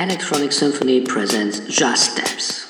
Electronic Symphony presents JuzSteps.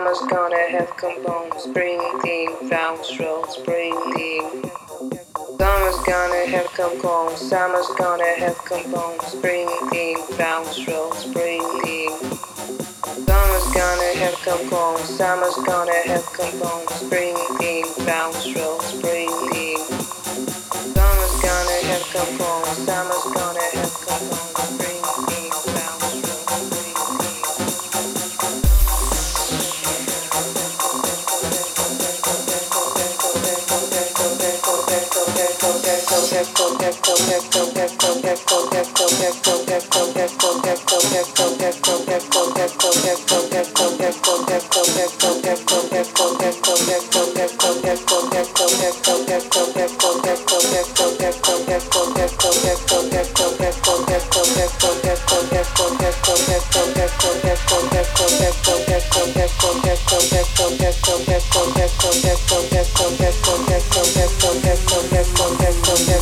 mama's gonna have compounds, breathing, downstrokes, breathing. Summer's gonna have compounds, summer's gonna have compounds, breathing, downstrokes, breathing. Summer's gonna have compounds, summer's gonna have compounds, breathing, downstrokes, breathing. Summer's gonna have compounds, summer's gonna have compounds. Gracias. Okay.